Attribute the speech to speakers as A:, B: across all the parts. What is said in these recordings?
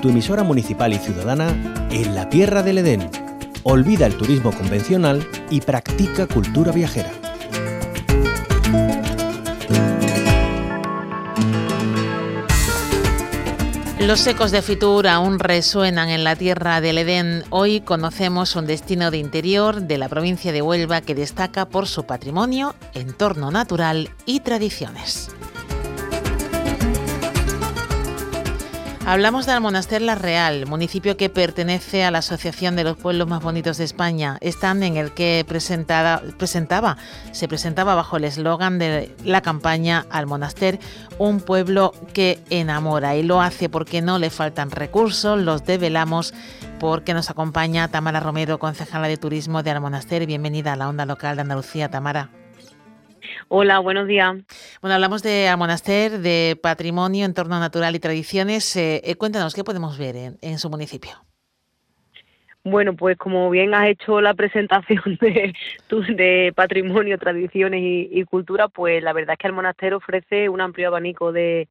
A: tu emisora municipal y ciudadana en la Tierra del Edén. Olvida el turismo convencional y practica cultura viajera.
B: Los ecos de Fitur aún resuenan en la tierra del Edén. Hoy conocemos un destino de interior de la provincia de Huelva que destaca por su patrimonio, entorno natural y tradiciones. Hablamos del Monaster La Real, municipio que pertenece a la Asociación de los Pueblos Más Bonitos de España, stand en el que presentaba, se presentaba bajo el eslogan de la campaña Al Monaster, un pueblo que enamora y lo hace porque no le faltan recursos, los develamos porque nos acompaña Tamara Romero, concejala de Turismo de Al Monaster. Bienvenida a la onda local de Andalucía, Tamara.
C: Hola, buenos días.
B: Bueno, hablamos de Almonaster, de patrimonio, entorno natural y tradiciones. Eh, eh, cuéntanos, ¿qué podemos ver en, su municipio?
C: Bueno, pues como bien has hecho la presentación de, de patrimonio, tradiciones y, cultura, pues la verdad es que el monasterio ofrece un amplio abanico de,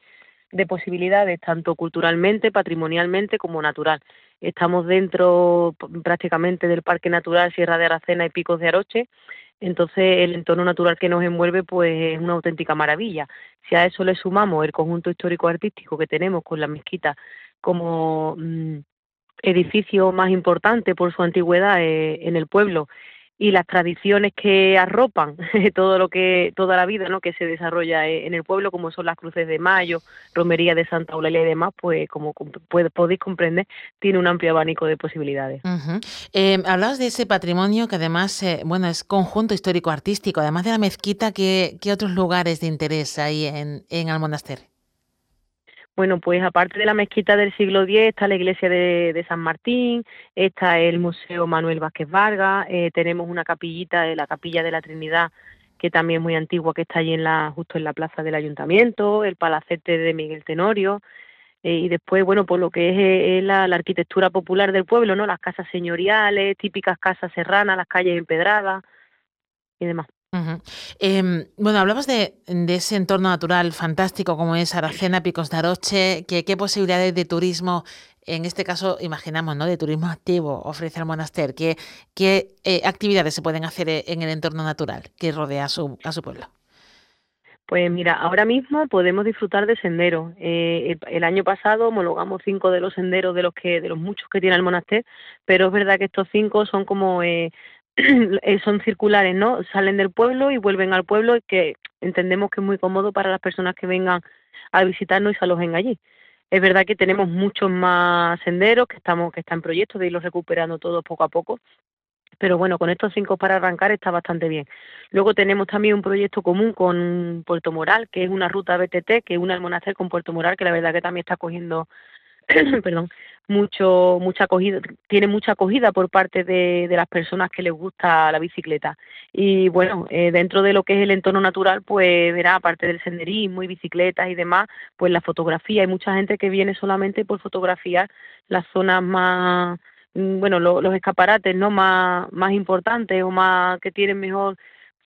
C: de posibilidades, tanto culturalmente, patrimonialmente como natural. Estamos dentro prácticamente del Parque Natural Sierra de Aracena y Picos de Aroche entonces el entorno natural que nos envuelve pues es una auténtica maravilla. Si a eso le sumamos el conjunto histórico-artístico que tenemos con la mezquita como mm, edificio más importante por su antigüedad eh, en el pueblo y las tradiciones que arropan todo lo que toda la vida ¿no? que se desarrolla e, en el pueblo como son las cruces de mayo romería de Santa Eulalia y demás pues como podéis comprender tiene un amplio abanico de posibilidades.
B: Eh, hablabas de ese patrimonio que además eh, bueno es conjunto histórico artístico además de la mezquita ¿qué, qué otros lugares de interés hay en, en Almonaster
C: bueno, pues aparte de la mezquita del siglo X está la iglesia de, San Martín, está el Museo Manuel Vázquez Vargas, eh, tenemos una capillita, de la Capilla de la Trinidad, que también es muy antigua, que está allí en la, justo en la plaza del ayuntamiento, el palacete de Miguel Tenorio, eh, y después, bueno, por lo que es, eh, la, la, arquitectura popular del pueblo, ¿no? Las casas señoriales, típicas casas serranas, las calles empedradas y demás.
B: Em, bueno, hablamos de, ese entorno natural fantástico como es Aracena, Picos de Aroche, ¿qué posibilidades de turismo, en este caso imaginamos, ¿no? de turismo activo ofrece el monasterio? ¿Qué, qué eh, actividades se pueden hacer eh, en el entorno natural que rodea a su, a su pueblo?
C: Pues mira, ahora mismo podemos disfrutar de senderos. Eh, el año pasado homologamos cinco de los senderos de los que de los muchos que tiene el monasterio, pero es verdad que estos cinco son como Eh, son circulares, ¿no? Salen del pueblo y vuelven al pueblo, que entendemos que es muy cómodo para las personas que vengan a visitarnos y se alojen allí. Es verdad que tenemos muchos más senderos que estamos que están en proyecto de irlos recuperando todos poco a poco, pero bueno, con estos cinco para arrancar está bastante bien. Luego tenemos también un proyecto común con Puerto Moral, que es una ruta BTT que une al monasterio con Puerto Moral, que la verdad que también está cogiendo perdón, mucho, mucha acogida, tiene mucha acogida por parte de, las personas que les gusta la bicicleta. Y bueno, eh, dentro de lo que es el entorno natural, pues verá, aparte del senderismo y bicicletas y demás, pues la fotografía. Hay mucha gente que viene solamente por fotografiar las zonas más, mm, bueno, los escaparates, ¿no? Más, más importantes o más que tienen mejor,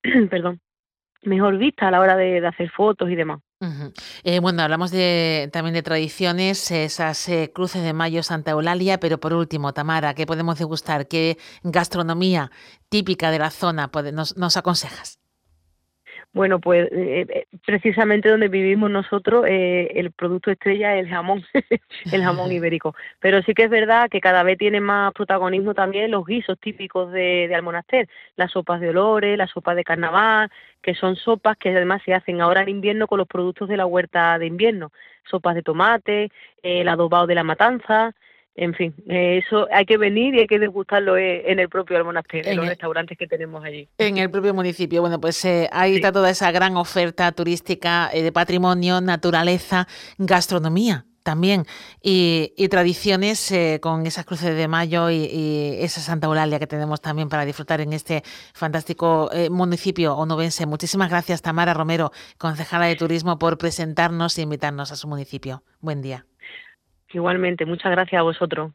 C: perdón, mejor vista a la hora de hacer fotos y demás.
B: Eh, bueno, hablamos de, también de tradiciones, esas eh, cruces de mayo Santa Eulalia, pero por último, Tamara, ¿qué podemos degustar? ¿Qué gastronomía típica de la zona nos aconsejas?
C: Bueno, pues eh, eh, precisamente donde vivimos nosotros, eh, el producto estrella es el jamón, el jamón ibérico. Pero sí que es verdad que cada vez tiene más protagonismo también los guisos típicos de, de Almonaster, las sopas de olores, las sopas de carnaval, que son sopas que además se hacen ahora en invierno con los productos de la huerta de invierno, sopas de tomate, el adobado de la matanza, en fin, eh, eso hay que venir y hay que degustarlo eh, en el propio monasterio, en los restaurantes que tenemos allí.
B: En el propio municipio. Bueno, pues eh, ahí está toda esa gran oferta turística de patrimonio, naturaleza, gastronomía también y, tradiciones con esas cruces de mayo y, esa Santa Eulalia que tenemos también para disfrutar en este fantástico municipio onubense. Muchísimas gracias Tamara Romero, concejala de turismo, por presentarnos e invitarnos a su municipio. Buen día.
C: Igualmente, muchas gracias a vosotros.